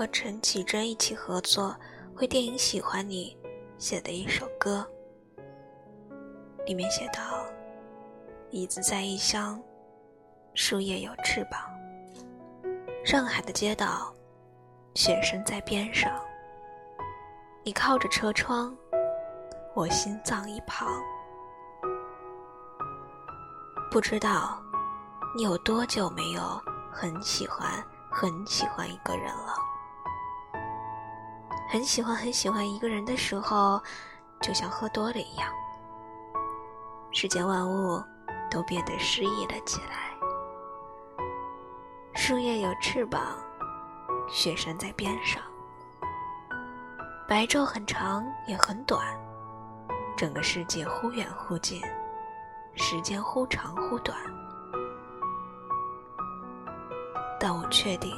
和陈绮贞一起合作为电影《喜欢你》写的一首歌，里面写道：“椅子在异乡，树叶有翅膀。上海的街道，雪深在边上。你靠着车窗，我心脏一旁。不知道你有多久没有很喜欢。”很喜欢一个人了，很喜欢很喜欢一个人的时候，就像喝多了一样，世间万物都变得诗意了起来。树叶有翅膀，雪山在边上，白昼很长也很短，整个世界忽远忽近，时间忽长忽短。但我确定，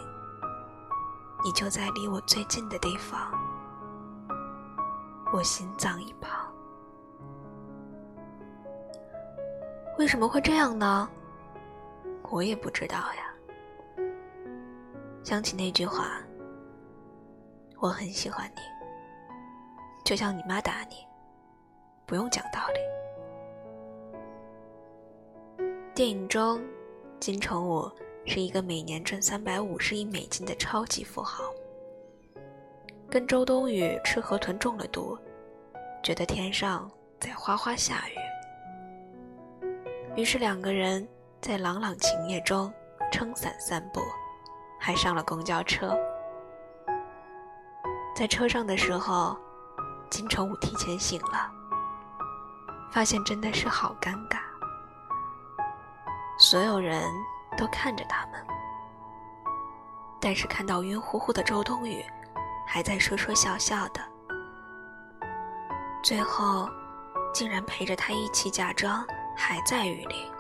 你就在离我最近的地方，我心脏一旁。为什么会这样呢？我也不知道呀。想起那句话，我很喜欢你，就像你妈打你，不用讲道理。电影中，金城武。是一个每年挣三百五十亿美金的超级富豪，跟周冬雨吃河豚中了毒，觉得天上在哗哗下雨，于是两个人在朗朗晴夜中撑伞散步，还上了公交车。在车上的时候，金城武提前醒了，发现真的是好尴尬，所有人。都看着他们，但是看到晕乎乎的周冬雨，还在说说笑笑的，最后竟然陪着他一起假装还在雨里。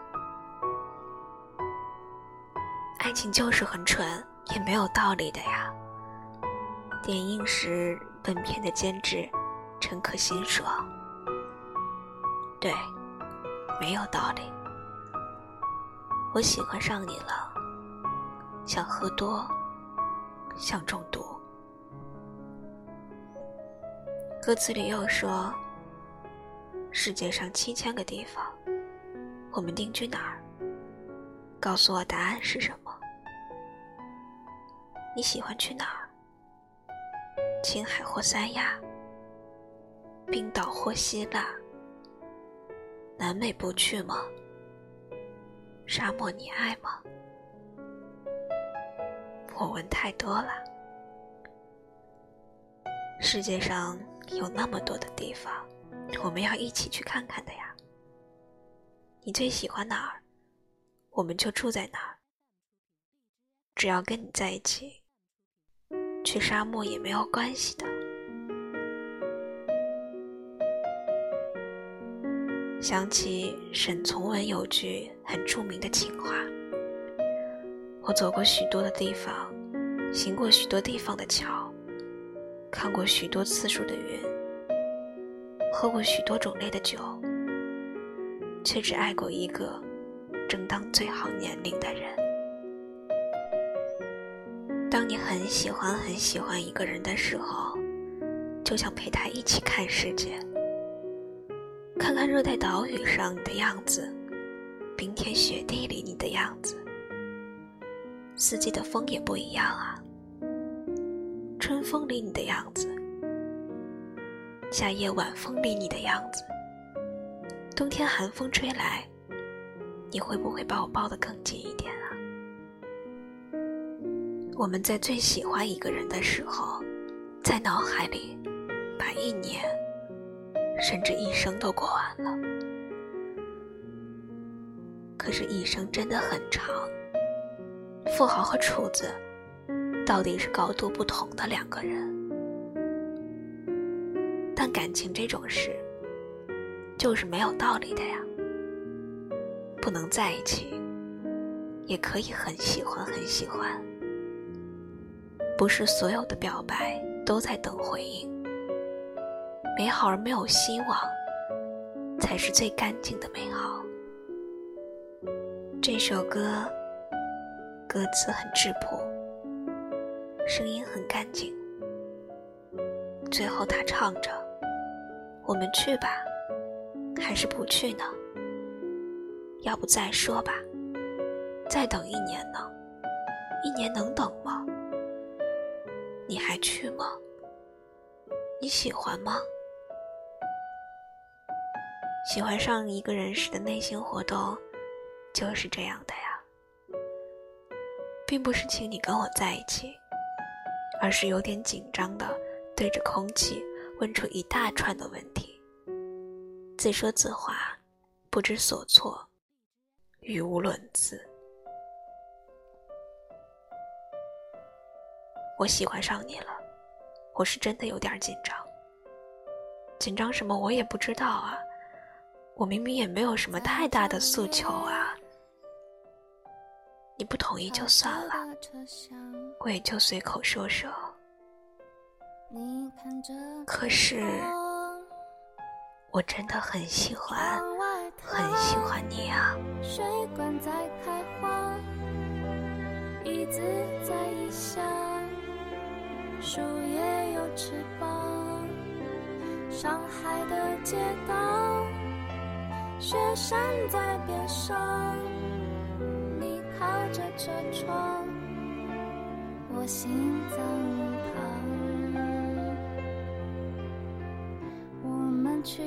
爱情就是很蠢，也没有道理的呀。点映时，本片的监制陈可辛说：“对，没有道理。”我喜欢上你了，想喝多，想中毒。歌词里又说：“世界上七千个地方，我们定居哪儿？告诉我答案是什么？你喜欢去哪儿？青海或三亚，冰岛或希腊，南美不去吗？”沙漠，你爱吗？我问太多了。世界上有那么多的地方，我们要一起去看看的呀。你最喜欢哪儿，我们就住在哪儿。只要跟你在一起，去沙漠也没有关系的。想起沈从文有句很著名的情话：“我走过许多的地方，行过许多地方的桥，看过许多次数的云，喝过许多种类的酒，却只爱过一个正当最好年龄的人。当你很喜欢很喜欢一个人的时候，就想陪他一起看世界。”看看热带岛屿上你的样子，冰天雪地里你的样子，四季的风也不一样啊。春风里你的样子，夏夜晚风里你的样子，冬天寒风吹来，你会不会把我抱得更紧一点啊？我们在最喜欢一个人的时候，在脑海里把一年。甚至一生都过完了，可是，一生真的很长。富豪和厨子，到底是高度不同的两个人。但感情这种事，就是没有道理的呀。不能在一起，也可以很喜欢很喜欢。不是所有的表白都在等回应。美好而没有希望，才是最干净的美好。这首歌歌词很质朴，声音很干净。最后他唱着：“我们去吧，还是不去呢？要不再说吧，再等一年呢？一年能等吗？你还去吗？你喜欢吗？喜欢上一个人时的内心活动就是这样的呀，并不是请你跟我在一起，而是有点紧张的。”对着空气问出一大串的问题，自说自话，不知所措，语无伦次。我喜欢上你了，我是真的有点紧张。紧张什么？我也不知道啊。我明明也没有什么太大的诉求啊。你不同意就算了，我也就随口说说。可是，我真的很喜欢，很喜欢你啊！水管在开花，椅子在异乡，树叶有翅膀。上海的街道，雪山在边上，着车窗，我心脏旁。我们去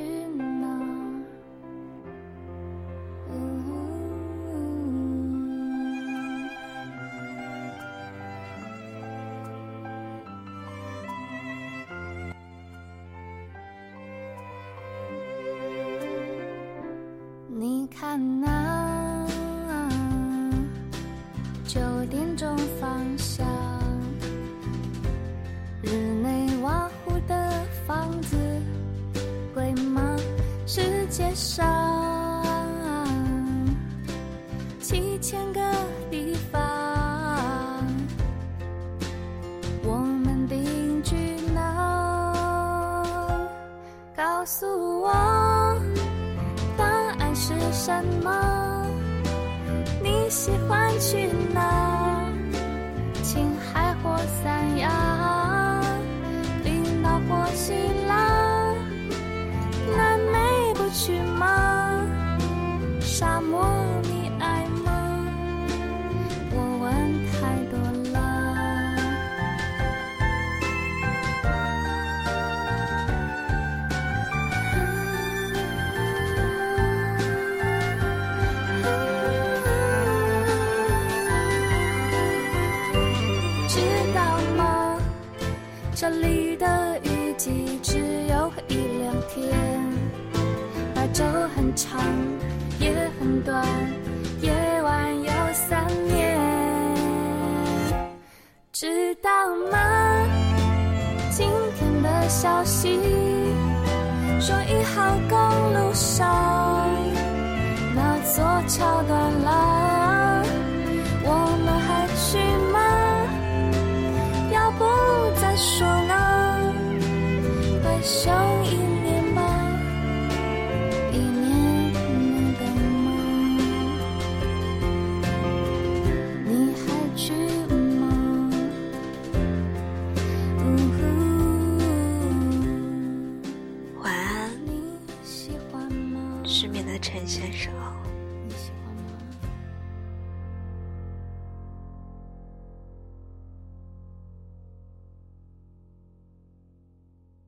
告诉我，答案是什么？你喜欢去哪？青海或三亚，这里的雨季只有一两天。就很长，也很短，夜晚有三年，知道吗？今天的消息说一